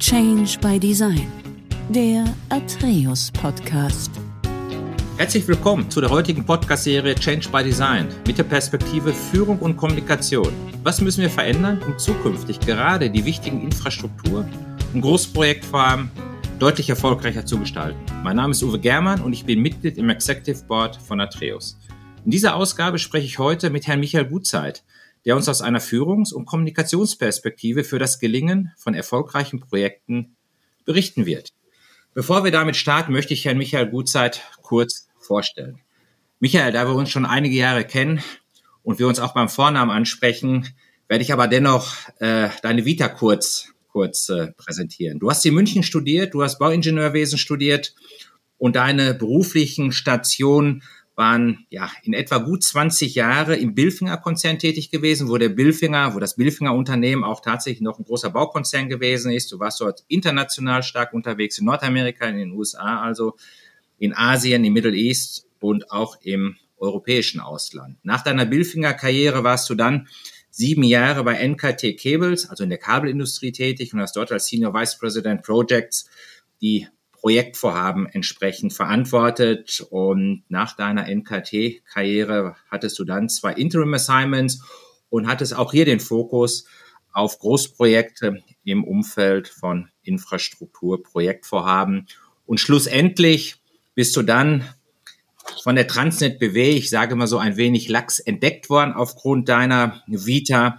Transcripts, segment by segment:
Change by Design, der Atreus Podcast. Herzlich willkommen zu der heutigen Podcast-Serie Change by Design mit der Perspektive Führung und Kommunikation. Was müssen wir verändern, um zukünftig gerade die wichtigen Infrastruktur- und Großprojektvorhaben deutlich erfolgreicher zu gestalten? Mein Name ist Uwe Germann und ich bin Mitglied im Executive Board von Atreus. In dieser Ausgabe spreche ich heute mit Herrn Michael Gutzeit, der uns aus einer Führungs- und Kommunikationsperspektive für das Gelingen von erfolgreichen Projekten berichten wird. Bevor wir damit starten, möchte ich Herrn Michael Gutzeit kurz vorstellen. Michael, da wir uns schon einige Jahre kennen und wir uns auch beim Vornamen ansprechen, werde ich aber dennoch äh, deine Vita kurz, kurz äh, präsentieren. Du hast in München studiert, du hast Bauingenieurwesen studiert und deine beruflichen Stationen waren ja in etwa gut 20 Jahre im Bilfinger Konzern tätig gewesen, wo der Bilfinger, wo das Bilfinger Unternehmen auch tatsächlich noch ein großer Baukonzern gewesen ist. Du warst dort international stark unterwegs in Nordamerika, in den USA, also in Asien, im Middle East und auch im europäischen Ausland. Nach deiner Bilfinger Karriere warst du dann sieben Jahre bei NKT Cables, also in der Kabelindustrie tätig und hast dort als Senior Vice President Projects die Projektvorhaben entsprechend verantwortet. Und nach deiner NKT-Karriere hattest du dann zwei Interim-Assignments und hattest auch hier den Fokus auf Großprojekte im Umfeld von Infrastruktur, Projektvorhaben. Und schlussendlich bist du dann von der Transnet BW, ich sage mal so ein wenig lax entdeckt worden aufgrund deiner Vita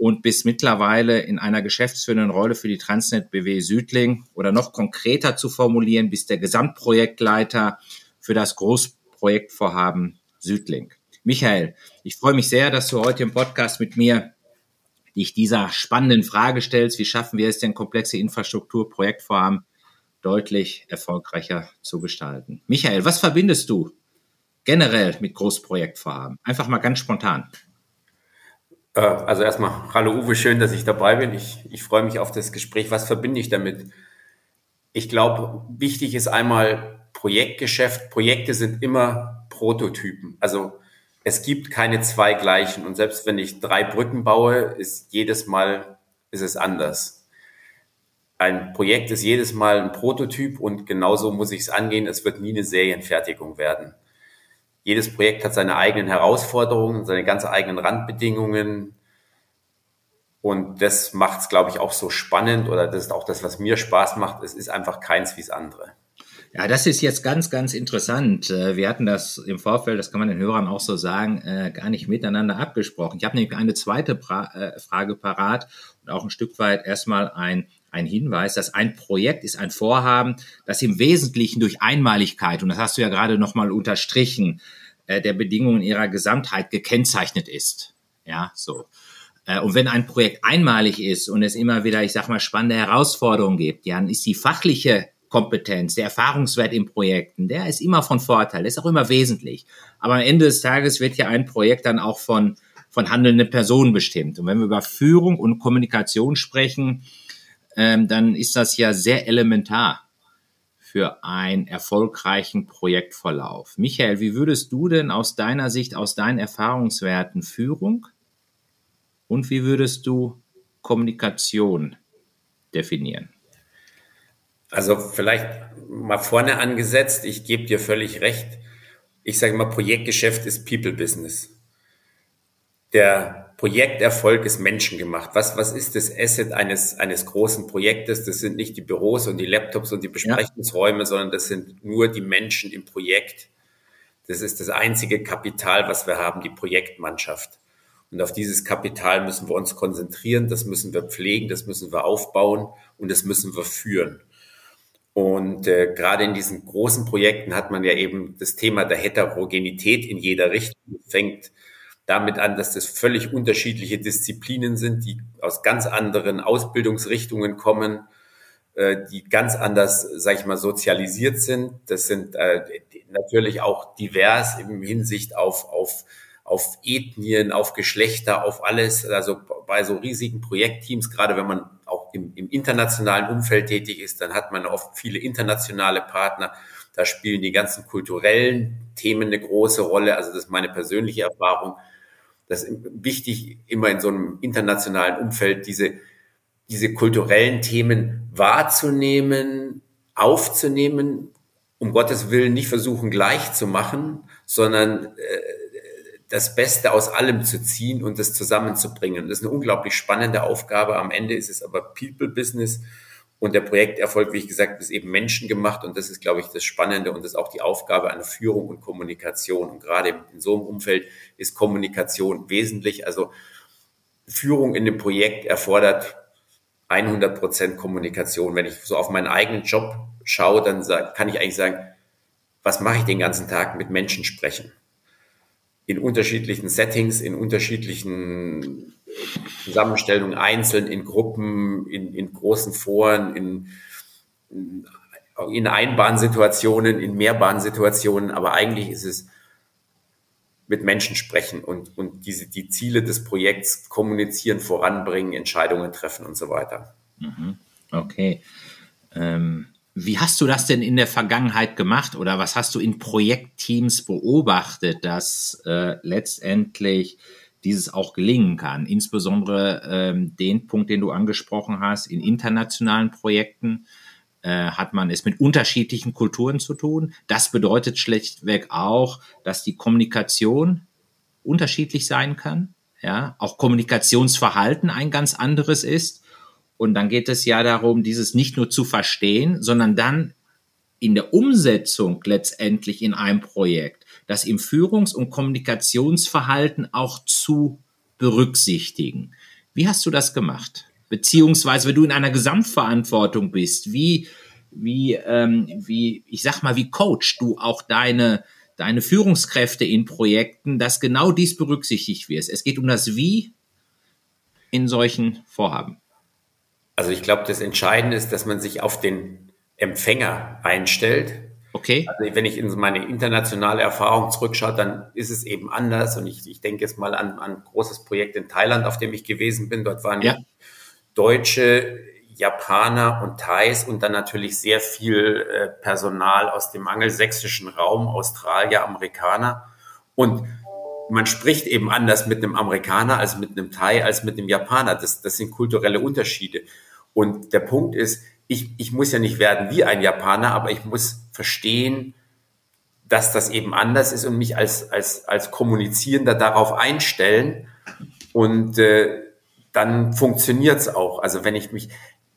und bis mittlerweile in einer geschäftsführenden Rolle für die Transnet BW Südling oder noch konkreter zu formulieren, bis der Gesamtprojektleiter für das Großprojektvorhaben Südling. Michael, ich freue mich sehr, dass du heute im Podcast mit mir dich dieser spannenden Frage stellst, wie schaffen wir es denn, komplexe Infrastrukturprojektvorhaben deutlich erfolgreicher zu gestalten. Michael, was verbindest du generell mit Großprojektvorhaben? Einfach mal ganz spontan. Äh, also erstmal, hallo Uwe, schön, dass ich dabei bin. Ich, ich freue mich auf das Gespräch. Was verbinde ich damit? Ich glaube, wichtig ist einmal Projektgeschäft. Projekte sind immer Prototypen. Also es gibt keine zwei gleichen. Und selbst wenn ich drei Brücken baue, ist jedes Mal ist es anders. Ein Projekt ist jedes Mal ein Prototyp und genauso muss ich es angehen. Es wird nie eine Serienfertigung werden jedes Projekt hat seine eigenen Herausforderungen, seine ganz eigenen Randbedingungen. Und das macht es, glaube ich, auch so spannend oder das ist auch das, was mir Spaß macht. Es ist einfach keins wie das andere. Ja, das ist jetzt ganz, ganz interessant. Äh, wir hatten das im Vorfeld, das kann man den Hörern auch so sagen, äh, gar nicht miteinander abgesprochen. Ich habe nämlich eine zweite äh, Frage parat und auch ein Stück weit erstmal ein ein Hinweis, dass ein Projekt ist ein Vorhaben, das im Wesentlichen durch Einmaligkeit, und das hast du ja gerade nochmal unterstrichen, äh, der Bedingungen ihrer Gesamtheit gekennzeichnet ist. Ja, so. Äh, und wenn ein Projekt einmalig ist und es immer wieder, ich sag mal, spannende Herausforderungen gibt, ja, dann ist die fachliche Kompetenz, der Erfahrungswert in Projekten, der ist immer von Vorteil, ist auch immer wesentlich. Aber am Ende des Tages wird ja ein Projekt dann auch von, von handelnden Personen bestimmt. Und wenn wir über Führung und Kommunikation sprechen, ähm, dann ist das ja sehr elementar für einen erfolgreichen Projektverlauf. Michael, wie würdest du denn aus deiner Sicht, aus deinen Erfahrungswerten Führung und wie würdest du Kommunikation definieren? Also vielleicht mal vorne angesetzt, ich gebe dir völlig recht. Ich sage mal, Projektgeschäft ist People Business. Der Projekterfolg ist menschengemacht. Was, was ist das Asset eines, eines großen Projektes? Das sind nicht die Büros und die Laptops und die Besprechungsräume, ja. sondern das sind nur die Menschen im Projekt. Das ist das einzige Kapital, was wir haben, die Projektmannschaft. Und auf dieses Kapital müssen wir uns konzentrieren, das müssen wir pflegen, das müssen wir aufbauen und das müssen wir führen. Und äh, gerade in diesen großen Projekten hat man ja eben das Thema der Heterogenität in jeder Richtung. Fängt damit an, dass das völlig unterschiedliche Disziplinen sind, die aus ganz anderen Ausbildungsrichtungen kommen, äh, die ganz anders, sag ich mal, sozialisiert sind. Das sind äh, natürlich auch divers im Hinsicht auf, auf, auf Ethnien, auf Geschlechter, auf alles. Also bei so riesigen Projektteams, gerade wenn man auch im, im internationalen Umfeld tätig ist, dann hat man oft viele internationale Partner. Da spielen die ganzen kulturellen Themen eine große Rolle. Also das ist meine persönliche Erfahrung das ist wichtig, immer in so einem internationalen Umfeld diese, diese kulturellen Themen wahrzunehmen, aufzunehmen, um Gottes Willen nicht versuchen gleich zu machen, sondern äh, das Beste aus allem zu ziehen und das zusammenzubringen. Das ist eine unglaublich spannende Aufgabe. Am Ende ist es aber People Business und der Projekterfolg, wie ich gesagt, ist eben menschengemacht und das ist, glaube ich, das Spannende und das ist auch die Aufgabe einer Führung und Kommunikation. Und gerade in so einem Umfeld ist Kommunikation wesentlich. Also Führung in dem Projekt erfordert 100 Prozent Kommunikation. Wenn ich so auf meinen eigenen Job schaue, dann kann ich eigentlich sagen, was mache ich den ganzen Tag mit Menschen sprechen? in unterschiedlichen Settings, in unterschiedlichen Zusammenstellungen, einzeln, in Gruppen, in, in großen Foren, in, in Einbahnsituationen, in Mehrbahnsituationen, aber eigentlich ist es mit Menschen sprechen und, und diese, die Ziele des Projekts kommunizieren, voranbringen, Entscheidungen treffen und so weiter. Mhm. Okay. Ähm, wie hast du das denn in der Vergangenheit gemacht oder was hast du in Projektteams beobachtet, dass äh, letztendlich dieses auch gelingen kann? Insbesondere ähm, den Punkt, den du angesprochen hast, in internationalen Projekten äh, hat man es mit unterschiedlichen Kulturen zu tun. Das bedeutet schlechtweg auch, dass die Kommunikation unterschiedlich sein kann. Ja, auch Kommunikationsverhalten ein ganz anderes ist. Und dann geht es ja darum, dieses nicht nur zu verstehen, sondern dann in der Umsetzung letztendlich in einem Projekt, das im Führungs- und Kommunikationsverhalten auch zu berücksichtigen. Wie hast du das gemacht? Beziehungsweise, wenn du in einer Gesamtverantwortung bist, wie, wie, ähm, wie, ich sag mal, wie coach du auch deine, deine Führungskräfte in Projekten, dass genau dies berücksichtigt wird? Es geht um das Wie in solchen Vorhaben. Also ich glaube, das Entscheidende ist, dass man sich auf den Empfänger einstellt. Okay. Also wenn ich in meine internationale Erfahrung zurückschaue, dann ist es eben anders. Und ich, ich denke jetzt mal an, an ein großes Projekt in Thailand, auf dem ich gewesen bin. Dort waren ja. Deutsche, Japaner und Thais und dann natürlich sehr viel äh, Personal aus dem angelsächsischen Raum, Australier, Amerikaner. Und man spricht eben anders mit einem Amerikaner als mit einem Thai, als mit einem Japaner. Das, das sind kulturelle Unterschiede. Und der Punkt ist, ich, ich muss ja nicht werden wie ein Japaner, aber ich muss verstehen, dass das eben anders ist und mich als, als, als Kommunizierender darauf einstellen. Und äh, dann funktioniert's auch. Also wenn ich mich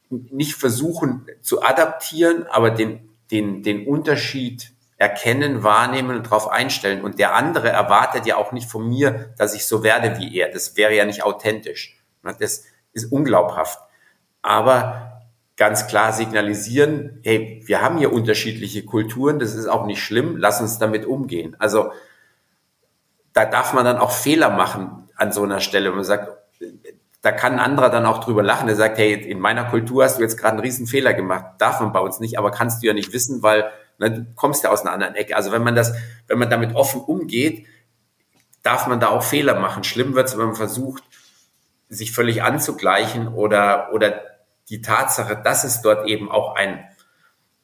nicht versuchen zu adaptieren, aber den, den, den Unterschied erkennen, wahrnehmen und darauf einstellen. Und der andere erwartet ja auch nicht von mir, dass ich so werde wie er. Das wäre ja nicht authentisch. Das ist unglaubhaft aber ganz klar signalisieren, hey, wir haben hier unterschiedliche Kulturen, das ist auch nicht schlimm, lass uns damit umgehen. Also da darf man dann auch Fehler machen an so einer Stelle. Man sagt, da kann ein anderer dann auch drüber lachen. Der sagt, hey, in meiner Kultur hast du jetzt gerade einen riesen Fehler gemacht. Darf man bei uns nicht, aber kannst du ja nicht wissen, weil ne, du kommst ja aus einer anderen Ecke. Also wenn man das, wenn man damit offen umgeht, darf man da auch Fehler machen. Schlimm wird es, wenn man versucht, sich völlig anzugleichen oder, oder die Tatsache, dass es dort eben auch ein,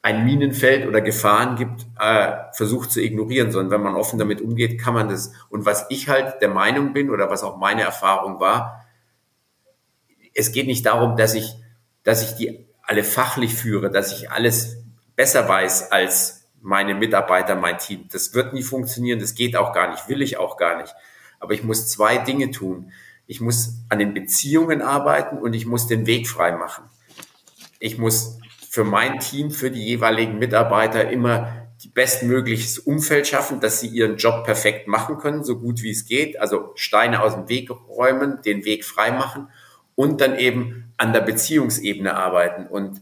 ein Minenfeld oder Gefahren gibt, äh, versucht zu ignorieren, sondern wenn man offen damit umgeht, kann man das. Und was ich halt der Meinung bin oder was auch meine Erfahrung war, es geht nicht darum, dass ich, dass ich die alle fachlich führe, dass ich alles besser weiß als meine Mitarbeiter, mein Team. Das wird nie funktionieren, das geht auch gar nicht, will ich auch gar nicht. Aber ich muss zwei Dinge tun ich muss an den Beziehungen arbeiten und ich muss den Weg frei machen. Ich muss für mein Team, für die jeweiligen Mitarbeiter immer die bestmögliches Umfeld schaffen, dass sie ihren Job perfekt machen können, so gut wie es geht. Also Steine aus dem Weg räumen, den Weg frei machen und dann eben an der Beziehungsebene arbeiten. Und,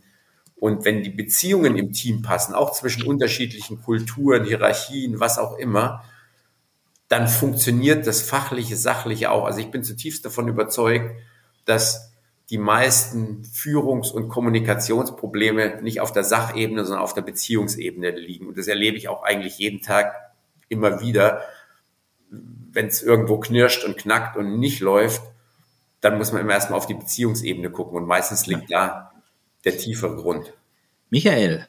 und wenn die Beziehungen im Team passen, auch zwischen unterschiedlichen Kulturen, Hierarchien, was auch immer, dann funktioniert das fachliche, sachliche auch. Also ich bin zutiefst davon überzeugt, dass die meisten Führungs- und Kommunikationsprobleme nicht auf der Sachebene, sondern auf der Beziehungsebene liegen. Und das erlebe ich auch eigentlich jeden Tag immer wieder. Wenn es irgendwo knirscht und knackt und nicht läuft, dann muss man immer erstmal auf die Beziehungsebene gucken. Und meistens liegt da der tiefere Grund. Michael,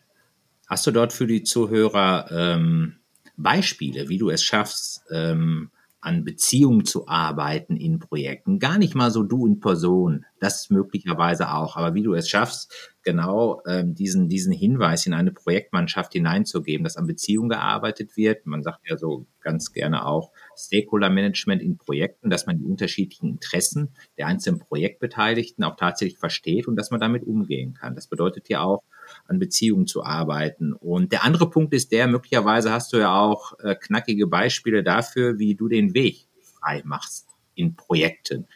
hast du dort für die Zuhörer ähm, Beispiele, wie du es schaffst, ähm, an Beziehungen zu arbeiten in Projekten. Gar nicht mal so du in Person, das möglicherweise auch. Aber wie du es schaffst, genau ähm, diesen, diesen Hinweis in eine Projektmannschaft hineinzugeben, dass an Beziehungen gearbeitet wird. Man sagt ja so ganz gerne auch Stakeholder-Management in Projekten, dass man die unterschiedlichen Interessen der einzelnen Projektbeteiligten auch tatsächlich versteht und dass man damit umgehen kann. Das bedeutet ja auch, an Beziehungen zu arbeiten. Und der andere Punkt ist der, möglicherweise hast du ja auch äh, knackige Beispiele dafür, wie du den Weg frei machst in Projekten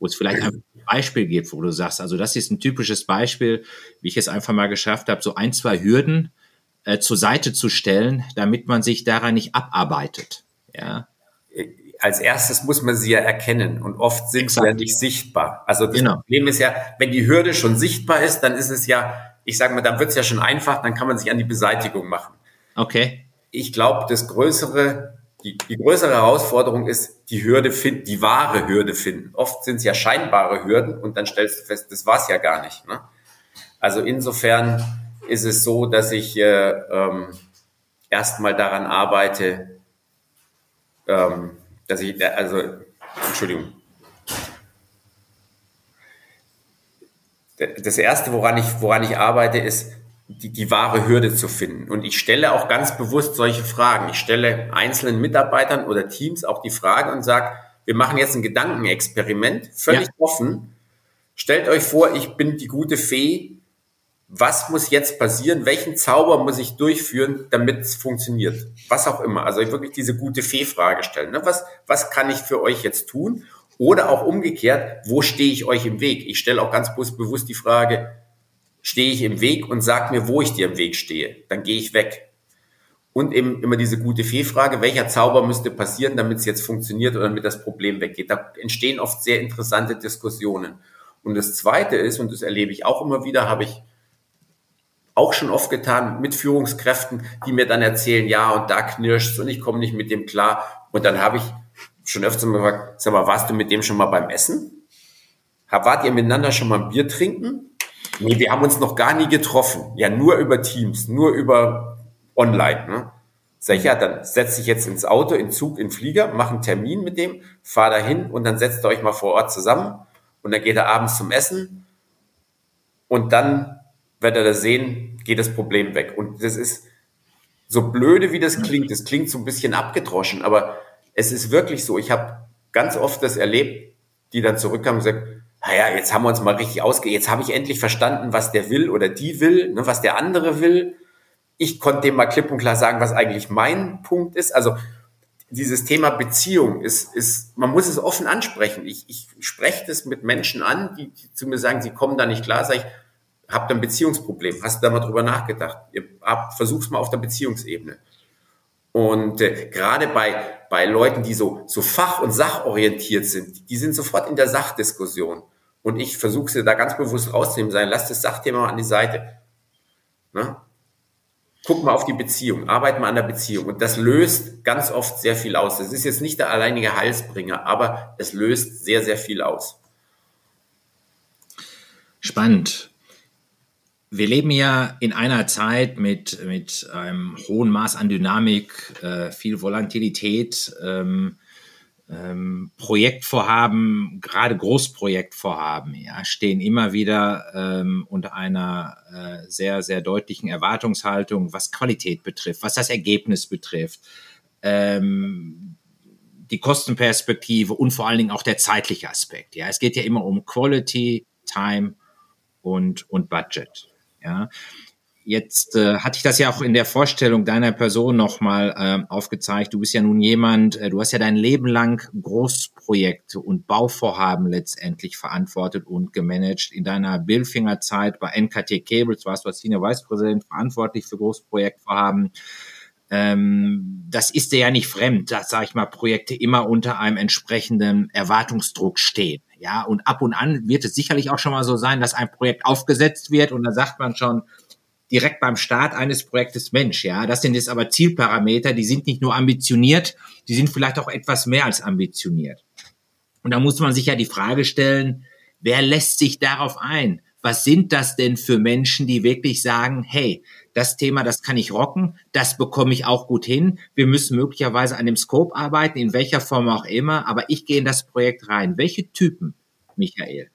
wo es vielleicht ein Beispiel gibt, wo du sagst, also das ist ein typisches Beispiel, wie ich es einfach mal geschafft habe, so ein, zwei Hürden äh, zur Seite zu stellen, damit man sich daran nicht abarbeitet. Ja. Als erstes muss man sie ja erkennen und oft sind Exakt. sie ja nicht sichtbar. Also das genau. Problem ist ja, wenn die Hürde schon sichtbar ist, dann ist es ja, ich sage mal, dann wird es ja schon einfach, dann kann man sich an die Beseitigung machen. Okay. Ich glaube, das größere die, die größere Herausforderung ist, die Hürde finden, die wahre Hürde finden. Oft sind es ja scheinbare Hürden und dann stellst du fest, das war es ja gar nicht. Ne? Also insofern ist es so, dass ich äh, ähm, erstmal daran arbeite, ähm, dass ich, also, Entschuldigung. Das erste, woran ich, woran ich arbeite, ist, die, die wahre Hürde zu finden. Und ich stelle auch ganz bewusst solche Fragen. Ich stelle einzelnen Mitarbeitern oder Teams auch die Frage und sage, wir machen jetzt ein Gedankenexperiment, völlig ja. offen. Stellt euch vor, ich bin die gute Fee. Was muss jetzt passieren? Welchen Zauber muss ich durchführen, damit es funktioniert? Was auch immer. Also wirklich diese gute Fee-Frage stellen. Ne? Was, was kann ich für euch jetzt tun? Oder auch umgekehrt, wo stehe ich euch im Weg? Ich stelle auch ganz bewusst die Frage, stehe ich im Weg und sag mir, wo ich dir im Weg stehe. Dann gehe ich weg. Und eben immer diese gute Fee-Frage, welcher Zauber müsste passieren, damit es jetzt funktioniert oder damit das Problem weggeht. Da entstehen oft sehr interessante Diskussionen. Und das Zweite ist, und das erlebe ich auch immer wieder, habe ich auch schon oft getan mit Führungskräften, die mir dann erzählen, ja, und da knirscht und ich komme nicht mit dem klar. Und dann habe ich schon öfter mal gefragt, sag mal, warst du mit dem schon mal beim Essen? Wart ihr miteinander schon mal ein Bier trinken? Nee, wir haben uns noch gar nie getroffen. Ja, nur über Teams, nur über online. Ne? Sag ich, ja, dann setz dich jetzt ins Auto, in Zug, in Flieger, mach einen Termin mit dem, fahr dahin und dann setzt ihr euch mal vor Ort zusammen und dann geht er abends zum Essen und dann werdet ihr sehen, geht das Problem weg. Und das ist so blöde, wie das klingt. Das klingt so ein bisschen abgedroschen, aber es ist wirklich so. Ich habe ganz oft das erlebt, die dann zurückkamen und gesagt, naja, jetzt haben wir uns mal richtig ausge, jetzt habe ich endlich verstanden, was der will oder die will, ne, was der andere will. Ich konnte dem mal klipp und klar sagen, was eigentlich mein Punkt ist. Also dieses Thema Beziehung ist, ist man muss es offen ansprechen. Ich, ich spreche das mit Menschen an, die, die zu mir sagen, sie kommen da nicht klar, sage ich, habt ein Beziehungsproblem. Hast du da mal drüber nachgedacht? Ihr habt, versuch's mal auf der Beziehungsebene. Und äh, gerade bei, bei Leuten, die so, so fach- und sachorientiert sind, die sind sofort in der Sachdiskussion. Und ich versuche sie da ganz bewusst rauszunehmen, sagen, lass das Sachthema mal an die Seite. Ne? Guck mal auf die Beziehung, arbeit mal an der Beziehung. Und das löst ganz oft sehr viel aus. Das ist jetzt nicht der alleinige Heilsbringer, aber es löst sehr, sehr viel aus. Spannend. Wir leben ja in einer Zeit mit, mit einem hohen Maß an Dynamik, äh, viel Volatilität, ähm, ähm, Projektvorhaben, gerade Großprojektvorhaben, ja, stehen immer wieder ähm, unter einer äh, sehr, sehr deutlichen Erwartungshaltung, was Qualität betrifft, was das Ergebnis betrifft, ähm, die Kostenperspektive und vor allen Dingen auch der zeitliche Aspekt. Ja, es geht ja immer um Quality, Time und, und Budget. Ja, Jetzt äh, hatte ich das ja auch in der Vorstellung deiner Person nochmal äh, aufgezeigt. Du bist ja nun jemand, äh, du hast ja dein Leben lang Großprojekte und Bauvorhaben letztendlich verantwortet und gemanagt. In deiner Billfinger-Zeit bei NKT Cables warst du als Senior Vice President verantwortlich für Großprojektvorhaben. Ähm, das ist dir ja nicht fremd, dass, sag ich mal, Projekte immer unter einem entsprechenden Erwartungsdruck stehen. Ja, und ab und an wird es sicherlich auch schon mal so sein, dass ein Projekt aufgesetzt wird und da sagt man schon, direkt beim Start eines Projektes Mensch. Ja, das sind jetzt aber Zielparameter, die sind nicht nur ambitioniert, die sind vielleicht auch etwas mehr als ambitioniert. Und da muss man sich ja die Frage stellen, wer lässt sich darauf ein? Was sind das denn für Menschen, die wirklich sagen, hey, das Thema, das kann ich rocken, das bekomme ich auch gut hin. Wir müssen möglicherweise an dem Scope arbeiten, in welcher Form auch immer, aber ich gehe in das Projekt rein. Welche Typen, Michael?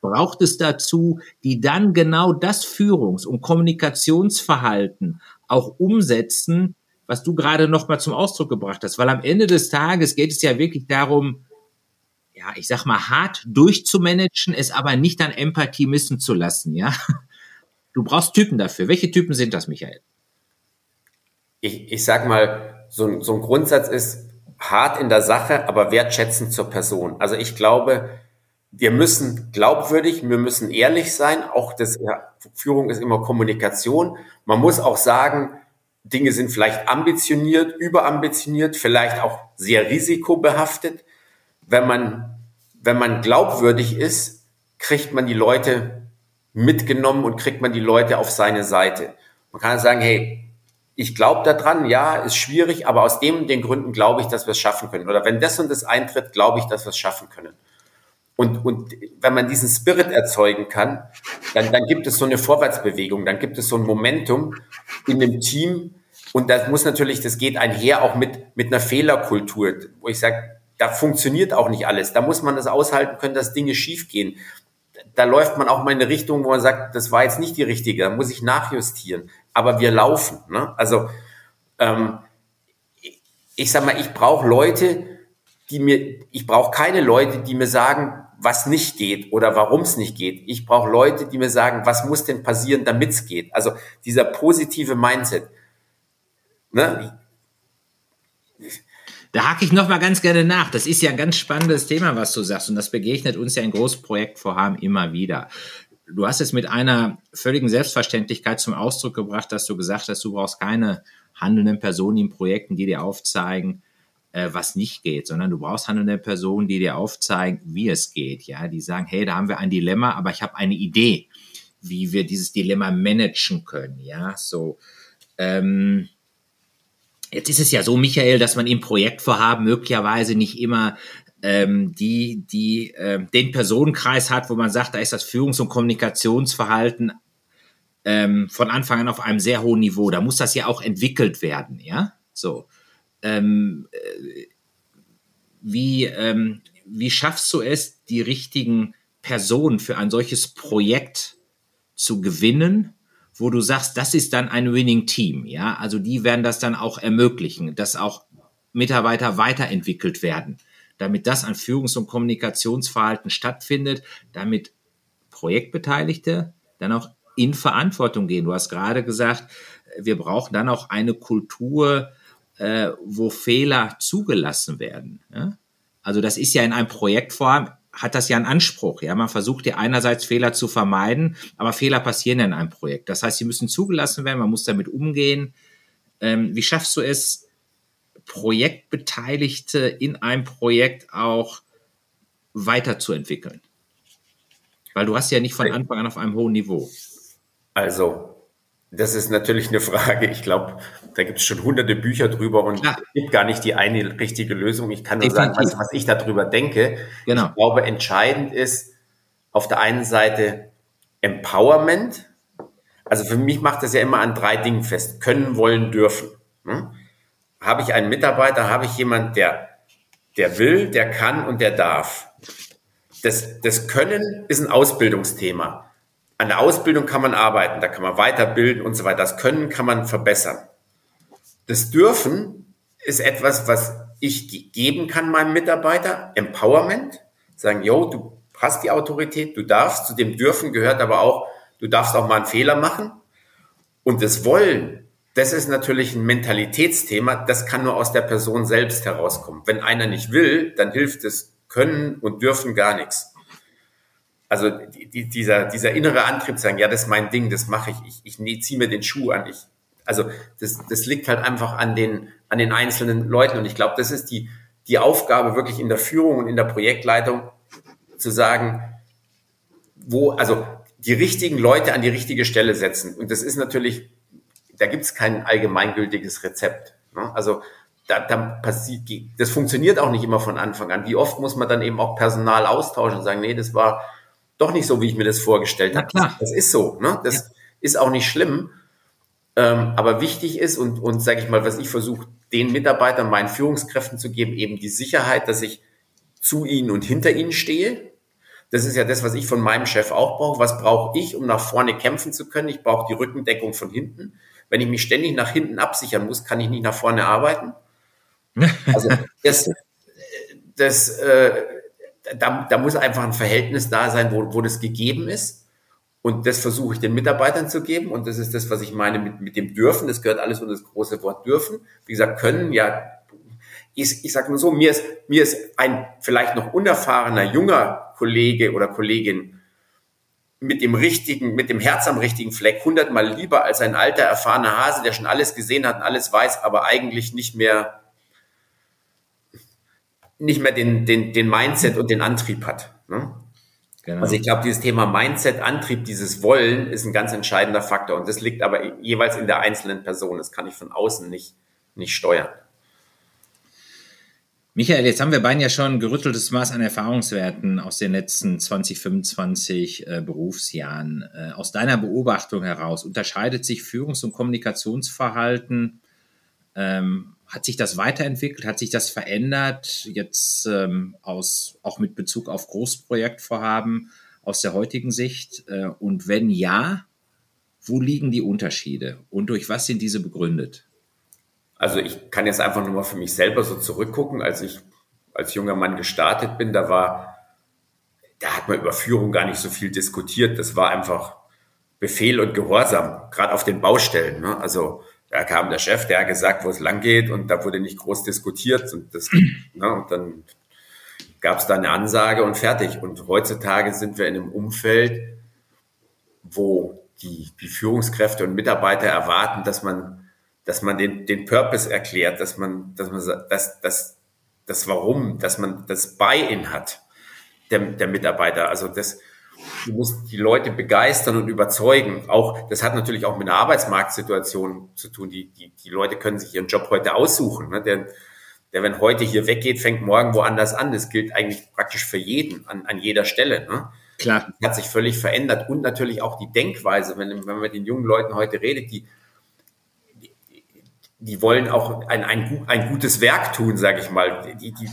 braucht es dazu, die dann genau das Führungs- und Kommunikationsverhalten auch umsetzen, was du gerade noch mal zum Ausdruck gebracht hast. Weil am Ende des Tages geht es ja wirklich darum, ja, ich sag mal, hart durchzumanagen, es aber nicht an Empathie missen zu lassen, ja. Du brauchst Typen dafür. Welche Typen sind das, Michael? Ich, ich sag mal, so ein, so ein Grundsatz ist hart in der Sache, aber wertschätzend zur Person. Also ich glaube, wir müssen glaubwürdig, wir müssen ehrlich sein. Auch das ja, Führung ist immer Kommunikation. Man muss auch sagen, Dinge sind vielleicht ambitioniert, überambitioniert, vielleicht auch sehr risikobehaftet. Wenn man, wenn man glaubwürdig ist, kriegt man die Leute mitgenommen und kriegt man die Leute auf seine Seite. Man kann sagen, hey, ich glaube daran, ja, ist schwierig, aber aus dem den Gründen glaube ich, dass wir es schaffen können. Oder wenn das und das eintritt, glaube ich, dass wir es schaffen können. Und, und wenn man diesen Spirit erzeugen kann, dann, dann gibt es so eine Vorwärtsbewegung, dann gibt es so ein Momentum in dem Team. Und das muss natürlich, das geht einher auch mit, mit einer Fehlerkultur, wo ich sage, da funktioniert auch nicht alles. Da muss man das aushalten können, dass Dinge schiefgehen. Da läuft man auch mal in eine Richtung, wo man sagt, das war jetzt nicht die richtige, da muss ich nachjustieren. Aber wir laufen. Ne? Also ähm, ich sag mal, ich brauche Leute, die mir, ich brauche keine Leute, die mir sagen, was nicht geht oder warum es nicht geht. Ich brauche Leute, die mir sagen, was muss denn passieren, damit es geht. Also dieser positive Mindset. Ne? Da hake ich noch mal ganz gerne nach. Das ist ja ein ganz spannendes Thema, was du sagst, und das begegnet uns ja in Großprojektvorhaben immer wieder. Du hast es mit einer völligen Selbstverständlichkeit zum Ausdruck gebracht, dass du gesagt hast, du brauchst keine handelnden Personen in Projekten, die dir aufzeigen, äh, was nicht geht, sondern du brauchst handelnde Personen, die dir aufzeigen, wie es geht. Ja, die sagen, hey, da haben wir ein Dilemma, aber ich habe eine Idee, wie wir dieses Dilemma managen können. Ja, so. Ähm, Jetzt ist es ja so, Michael, dass man im Projektvorhaben möglicherweise nicht immer ähm, die, die äh, den Personenkreis hat, wo man sagt, da ist das Führungs- und Kommunikationsverhalten ähm, von Anfang an auf einem sehr hohen Niveau. Da muss das ja auch entwickelt werden, ja. So ähm, äh, wie, ähm, wie schaffst du es, die richtigen Personen für ein solches Projekt zu gewinnen, wo du sagst, das ist dann ein Winning Team, ja? Also die werden das dann auch ermöglichen, dass auch Mitarbeiter weiterentwickelt werden, damit das an Führungs- und Kommunikationsverhalten stattfindet, damit Projektbeteiligte dann auch in Verantwortung gehen. Du hast gerade gesagt, wir brauchen dann auch eine Kultur äh, wo Fehler zugelassen werden. Ja? Also das ist ja in einem Projektform, hat das ja einen Anspruch. Ja, man versucht ja einerseits Fehler zu vermeiden, aber Fehler passieren ja in einem Projekt. Das heißt, sie müssen zugelassen werden, man muss damit umgehen. Ähm, wie schaffst du es, Projektbeteiligte in einem Projekt auch weiterzuentwickeln? Weil du hast ja nicht von Anfang an auf einem hohen Niveau. Also, das ist natürlich eine Frage. Ich glaube, da gibt es schon hunderte Bücher drüber und es gibt gar nicht die eine richtige Lösung. Ich kann nur Definitiv. sagen, was, was ich darüber denke. Genau. Ich glaube, entscheidend ist auf der einen Seite Empowerment. Also für mich macht das ja immer an drei Dingen fest. Können, wollen, dürfen. Hm? Habe ich einen Mitarbeiter, habe ich jemand, der, der will, der kann und der darf. Das, das Können ist ein Ausbildungsthema. An der Ausbildung kann man arbeiten, da kann man weiterbilden und so weiter. Das Können kann man verbessern. Das Dürfen ist etwas, was ich geben kann meinem Mitarbeiter. Empowerment. Sagen, yo, du hast die Autorität, du darfst. Zu dem Dürfen gehört aber auch, du darfst auch mal einen Fehler machen. Und das Wollen, das ist natürlich ein Mentalitätsthema. Das kann nur aus der Person selbst herauskommen. Wenn einer nicht will, dann hilft es Können und Dürfen gar nichts also die, dieser, dieser innere Antrieb sagen, ja, das ist mein Ding, das mache ich, ich, ich ziehe mir den Schuh an. Ich, also das, das liegt halt einfach an den, an den einzelnen Leuten. Und ich glaube, das ist die, die Aufgabe wirklich in der Führung und in der Projektleitung zu sagen, wo, also die richtigen Leute an die richtige Stelle setzen. Und das ist natürlich, da gibt es kein allgemeingültiges Rezept. Ne? Also da, da passiert, das funktioniert auch nicht immer von Anfang an. Wie oft muss man dann eben auch Personal austauschen und sagen, nee, das war doch nicht so, wie ich mir das vorgestellt habe. Das, das ist so, ne? Das ja. ist auch nicht schlimm. Ähm, aber wichtig ist und, und sage ich mal, was ich versuche, den Mitarbeitern, meinen Führungskräften zu geben, eben die Sicherheit, dass ich zu ihnen und hinter ihnen stehe. Das ist ja das, was ich von meinem Chef auch brauche. Was brauche ich, um nach vorne kämpfen zu können? Ich brauche die Rückendeckung von hinten. Wenn ich mich ständig nach hinten absichern muss, kann ich nicht nach vorne arbeiten. Also das, das, äh, da, da muss einfach ein Verhältnis da sein, wo, wo das gegeben ist. Und das versuche ich den Mitarbeitern zu geben. Und das ist das, was ich meine mit, mit dem Dürfen. Das gehört alles unter das große Wort dürfen. Wie gesagt, können ja, ich, ich sage nur so, mir ist, mir ist ein vielleicht noch unerfahrener junger Kollege oder Kollegin mit dem richtigen, mit dem Herz am richtigen Fleck hundertmal lieber als ein alter, erfahrener Hase, der schon alles gesehen hat und alles weiß, aber eigentlich nicht mehr, nicht mehr den, den, den Mindset und den Antrieb hat. Ne? Genau. Also ich glaube, dieses Thema Mindset, Antrieb, dieses Wollen ist ein ganz entscheidender Faktor. Und das liegt aber jeweils in der einzelnen Person. Das kann ich von außen nicht, nicht steuern. Michael, jetzt haben wir beiden ja schon ein gerütteltes Maß an Erfahrungswerten aus den letzten 20, 25 äh, Berufsjahren. Äh, aus deiner Beobachtung heraus unterscheidet sich Führungs- und Kommunikationsverhalten ähm, hat sich das weiterentwickelt? Hat sich das verändert? Jetzt ähm, aus, auch mit Bezug auf Großprojektvorhaben aus der heutigen Sicht? Äh, und wenn ja, wo liegen die Unterschiede und durch was sind diese begründet? Also ich kann jetzt einfach nur mal für mich selber so zurückgucken, als ich als junger Mann gestartet bin, da war, da hat man über Führung gar nicht so viel diskutiert. Das war einfach Befehl und Gehorsam, gerade auf den Baustellen. Ne? Also da kam der Chef, der hat gesagt, wo es lang geht und da wurde nicht groß diskutiert und, das, ne, und dann gab es da eine Ansage und fertig. Und heutzutage sind wir in einem Umfeld, wo die, die Führungskräfte und Mitarbeiter erwarten, dass man, dass man den, den Purpose erklärt, dass man, dass man, das, das, das Warum, dass man das Buy-in hat, der, der Mitarbeiter. Also das, du musst die Leute begeistern und überzeugen. Auch, das hat natürlich auch mit einer Arbeitsmarktsituation zu tun. Die, die, die Leute können sich ihren Job heute aussuchen. Ne? Der, der, wenn heute hier weggeht, fängt morgen woanders an. Das gilt eigentlich praktisch für jeden, an, an jeder Stelle. Ne? Klar. Das hat sich völlig verändert. Und natürlich auch die Denkweise, wenn, wenn man mit den jungen Leuten heute redet, die, die, wollen auch ein, ein, ein gutes Werk tun, sage ich mal. Die, die,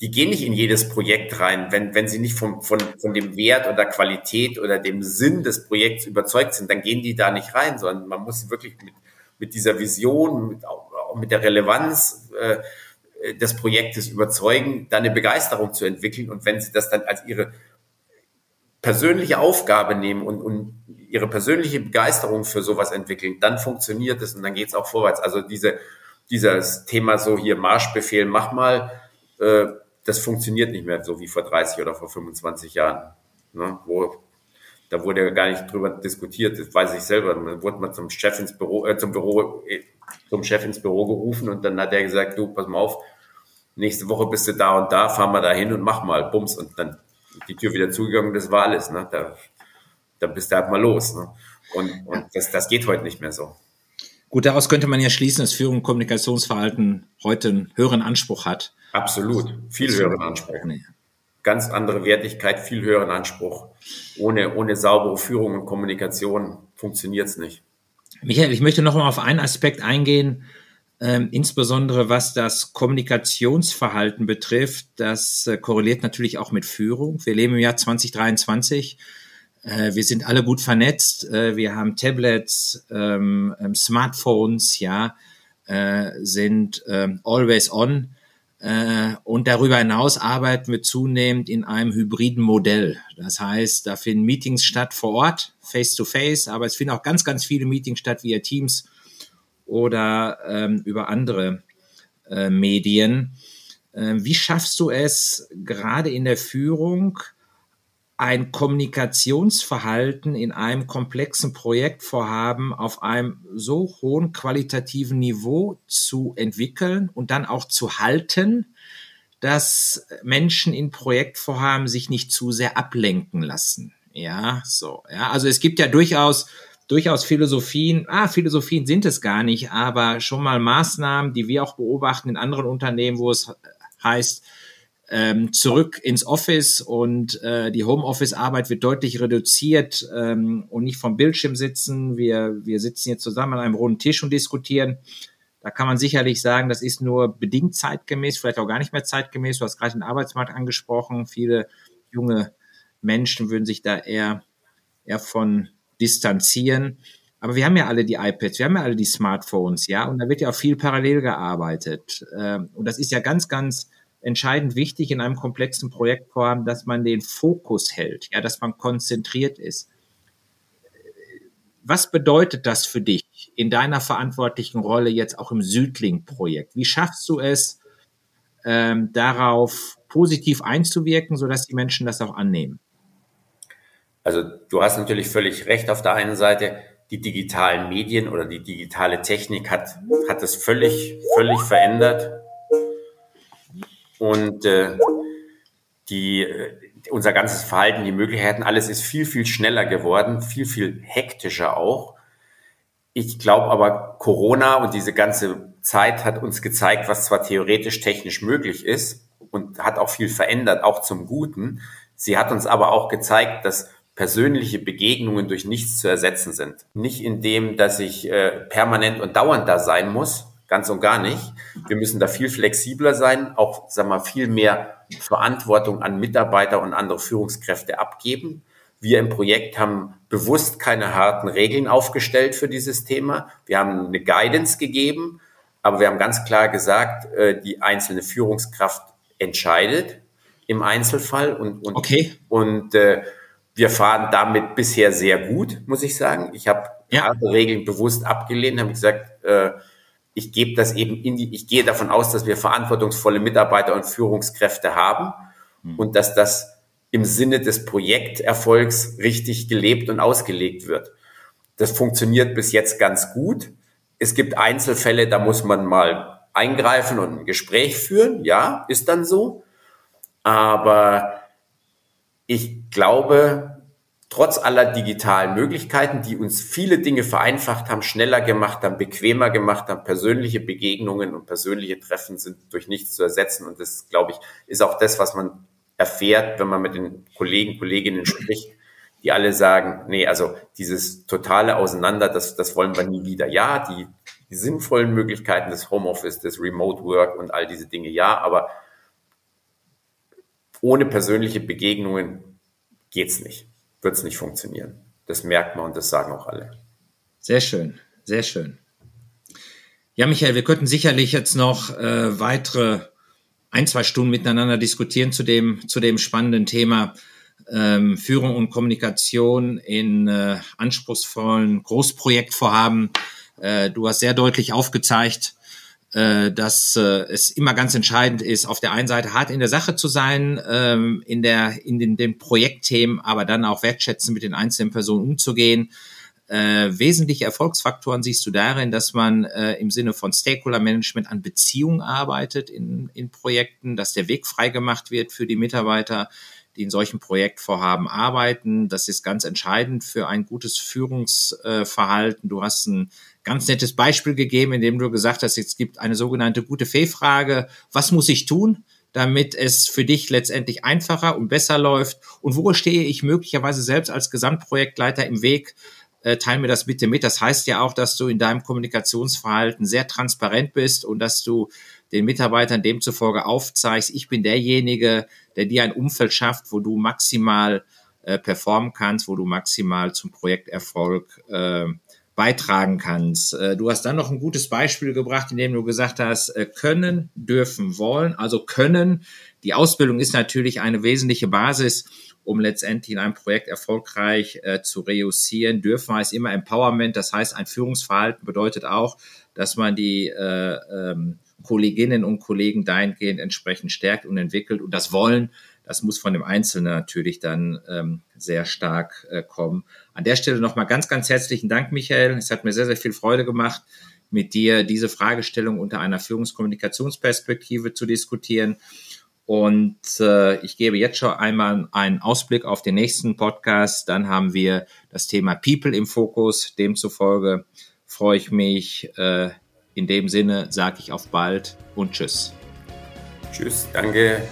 die gehen nicht in jedes Projekt rein, wenn, wenn sie nicht vom, von, von dem Wert oder Qualität oder dem Sinn des Projekts überzeugt sind, dann gehen die da nicht rein, sondern man muss wirklich mit, mit dieser Vision, mit, auch mit der Relevanz äh, des Projektes überzeugen, da eine Begeisterung zu entwickeln. Und wenn sie das dann als ihre persönliche Aufgabe nehmen und, und ihre persönliche Begeisterung für sowas entwickeln, dann funktioniert es und dann geht es auch vorwärts. Also diese, dieses Thema so hier Marschbefehl, mach mal, äh, das funktioniert nicht mehr so wie vor 30 oder vor 25 Jahren. Ne? Wo, da wurde ja gar nicht drüber diskutiert, das weiß ich selber. Dann wurde man zum Chef ins Büro, äh, zum Büro, äh, zum Chef ins Büro gerufen und dann hat er gesagt, du, pass mal auf, nächste Woche bist du da und da, fahr mal da hin und mach mal, bums, und dann die Tür wieder zugegangen, das war alles, ne? Da, da bist du halt mal los, ne? Und, und das, das geht heute nicht mehr so. Gut, daraus könnte man ja schließen, dass Führung und Kommunikationsverhalten heute einen höheren Anspruch hat. Absolut, viel höheren Anspruch. Nee. Ganz andere Wertigkeit, viel höheren Anspruch. Ohne, ohne saubere Führung und Kommunikation funktioniert es nicht. Michael, ich möchte noch mal auf einen Aspekt eingehen, ähm, insbesondere was das Kommunikationsverhalten betrifft. Das äh, korreliert natürlich auch mit Führung. Wir leben im Jahr 2023 äh, wir sind alle gut vernetzt. Äh, wir haben Tablets, ähm, ähm, Smartphones, ja, äh, sind ähm, always on. und darüber hinaus arbeiten wir zunehmend in einem hybriden Modell. Das heißt, da finden Meetings statt vor Ort, face to face, aber es finden auch ganz, ganz viele Meetings statt via Teams oder über andere äh, Medien. Äh, wie schaffst du es gerade in der Führung, ein Kommunikationsverhalten in einem komplexen Projektvorhaben auf einem so hohen qualitativen Niveau zu entwickeln und dann auch zu halten, dass Menschen in Projektvorhaben sich nicht zu sehr ablenken lassen. Ja, so. Ja, also es gibt ja durchaus durchaus Philosophien, ah, Philosophien sind es gar nicht, aber schon mal Maßnahmen, die wir auch beobachten in anderen Unternehmen, wo es heißt, ähm, zurück ins Office und äh, die Homeoffice-Arbeit wird deutlich reduziert ähm, und nicht vom Bildschirm sitzen. Wir, wir sitzen jetzt zusammen an einem runden Tisch und diskutieren. Da kann man sicherlich sagen, das ist nur bedingt zeitgemäß, vielleicht auch gar nicht mehr zeitgemäß. Du hast gerade den Arbeitsmarkt angesprochen. Viele junge Menschen würden sich da eher, eher von distanzieren. Aber wir haben ja alle die iPads, wir haben ja alle die Smartphones, ja, und da wird ja auch viel parallel gearbeitet. Ähm, und das ist ja ganz, ganz entscheidend wichtig in einem komplexen Projektvorhaben, dass man den Fokus hält, ja, dass man konzentriert ist. Was bedeutet das für dich in deiner verantwortlichen Rolle jetzt auch im Südling-Projekt? Wie schaffst du es, ähm, darauf positiv einzuwirken, sodass die Menschen das auch annehmen? Also du hast natürlich völlig recht. Auf der einen Seite die digitalen Medien oder die digitale Technik hat hat es völlig völlig verändert und äh, die äh, unser ganzes Verhalten, die Möglichkeiten, alles ist viel viel schneller geworden, viel viel hektischer auch. Ich glaube aber Corona und diese ganze Zeit hat uns gezeigt, was zwar theoretisch technisch möglich ist und hat auch viel verändert, auch zum Guten. Sie hat uns aber auch gezeigt, dass persönliche Begegnungen durch nichts zu ersetzen sind. Nicht in dem, dass ich äh, permanent und dauernd da sein muss, ganz und gar nicht. Wir müssen da viel flexibler sein, auch sag mal viel mehr Verantwortung an Mitarbeiter und andere Führungskräfte abgeben. Wir im Projekt haben bewusst keine harten Regeln aufgestellt für dieses Thema. Wir haben eine Guidance gegeben, aber wir haben ganz klar gesagt, äh, die einzelne Führungskraft entscheidet im Einzelfall und, und, okay. und äh, wir fahren damit bisher sehr gut, muss ich sagen. Ich habe ja. harte Regeln bewusst abgelehnt, habe gesagt, äh, ich gebe das eben in die, ich gehe davon aus, dass wir verantwortungsvolle Mitarbeiter und Führungskräfte haben mhm. und dass das im Sinne des Projekterfolgs richtig gelebt und ausgelegt wird. Das funktioniert bis jetzt ganz gut. Es gibt Einzelfälle, da muss man mal eingreifen und ein Gespräch führen. Ja, ist dann so. Aber ich glaube, trotz aller digitalen Möglichkeiten, die uns viele Dinge vereinfacht haben, schneller gemacht haben, bequemer gemacht haben, persönliche Begegnungen und persönliche Treffen sind durch nichts zu ersetzen. Und das, glaube ich, ist auch das, was man erfährt, wenn man mit den Kollegen, Kolleginnen spricht, die alle sagen, nee, also dieses totale Auseinander, das, das wollen wir nie wieder. Ja, die, die sinnvollen Möglichkeiten des Homeoffice, des Remote Work und all diese Dinge, ja, aber ohne persönliche Begegnungen geht's nicht, wird's nicht funktionieren. Das merkt man und das sagen auch alle. Sehr schön, sehr schön. Ja, Michael, wir könnten sicherlich jetzt noch äh, weitere ein, zwei Stunden miteinander diskutieren zu dem, zu dem spannenden Thema ähm, Führung und Kommunikation in äh, anspruchsvollen Großprojektvorhaben. Äh, du hast sehr deutlich aufgezeigt, äh, dass äh, es immer ganz entscheidend ist, auf der einen Seite hart in der Sache zu sein, ähm, in, der, in den, den Projektthemen, aber dann auch wertschätzen mit den einzelnen Personen umzugehen. Äh, wesentliche Erfolgsfaktoren siehst du darin, dass man äh, im Sinne von Stakeholder-Management an Beziehungen arbeitet in, in Projekten, dass der Weg freigemacht wird für die Mitarbeiter, die in solchen Projektvorhaben arbeiten. Das ist ganz entscheidend für ein gutes Führungsverhalten. Du hast ein ganz nettes Beispiel gegeben, in dem du gesagt hast, es gibt eine sogenannte gute Fee-Frage. Was muss ich tun? damit es für dich letztendlich einfacher und besser läuft? Und wo stehe ich möglicherweise selbst als Gesamtprojektleiter im Weg? Äh, teil mir das bitte mit. Das heißt ja auch, dass du in deinem Kommunikationsverhalten sehr transparent bist und dass du den Mitarbeitern demzufolge aufzeigst, ich bin derjenige, der dir ein Umfeld schafft, wo du maximal äh, performen kannst, wo du maximal zum Projekterfolg äh, beitragen kannst. Äh, du hast dann noch ein gutes Beispiel gebracht, in dem du gesagt hast, äh, können, dürfen, wollen. Also können. Die Ausbildung ist natürlich eine wesentliche Basis, um letztendlich in einem Projekt erfolgreich äh, zu reüssieren. Dürfen heißt immer Empowerment. Das heißt, ein Führungsverhalten bedeutet auch, dass man die äh, ähm, Kolleginnen und Kollegen dahingehend entsprechend stärkt und entwickelt. Und das Wollen, das muss von dem Einzelnen natürlich dann ähm, sehr stark äh, kommen. An der Stelle nochmal ganz, ganz herzlichen Dank, Michael. Es hat mir sehr, sehr viel Freude gemacht, mit dir diese Fragestellung unter einer Führungskommunikationsperspektive zu diskutieren. Und äh, ich gebe jetzt schon einmal einen Ausblick auf den nächsten Podcast. Dann haben wir das Thema People im Fokus. Demzufolge freue ich mich, äh, in dem Sinne sage ich auf bald und tschüss. Tschüss, danke.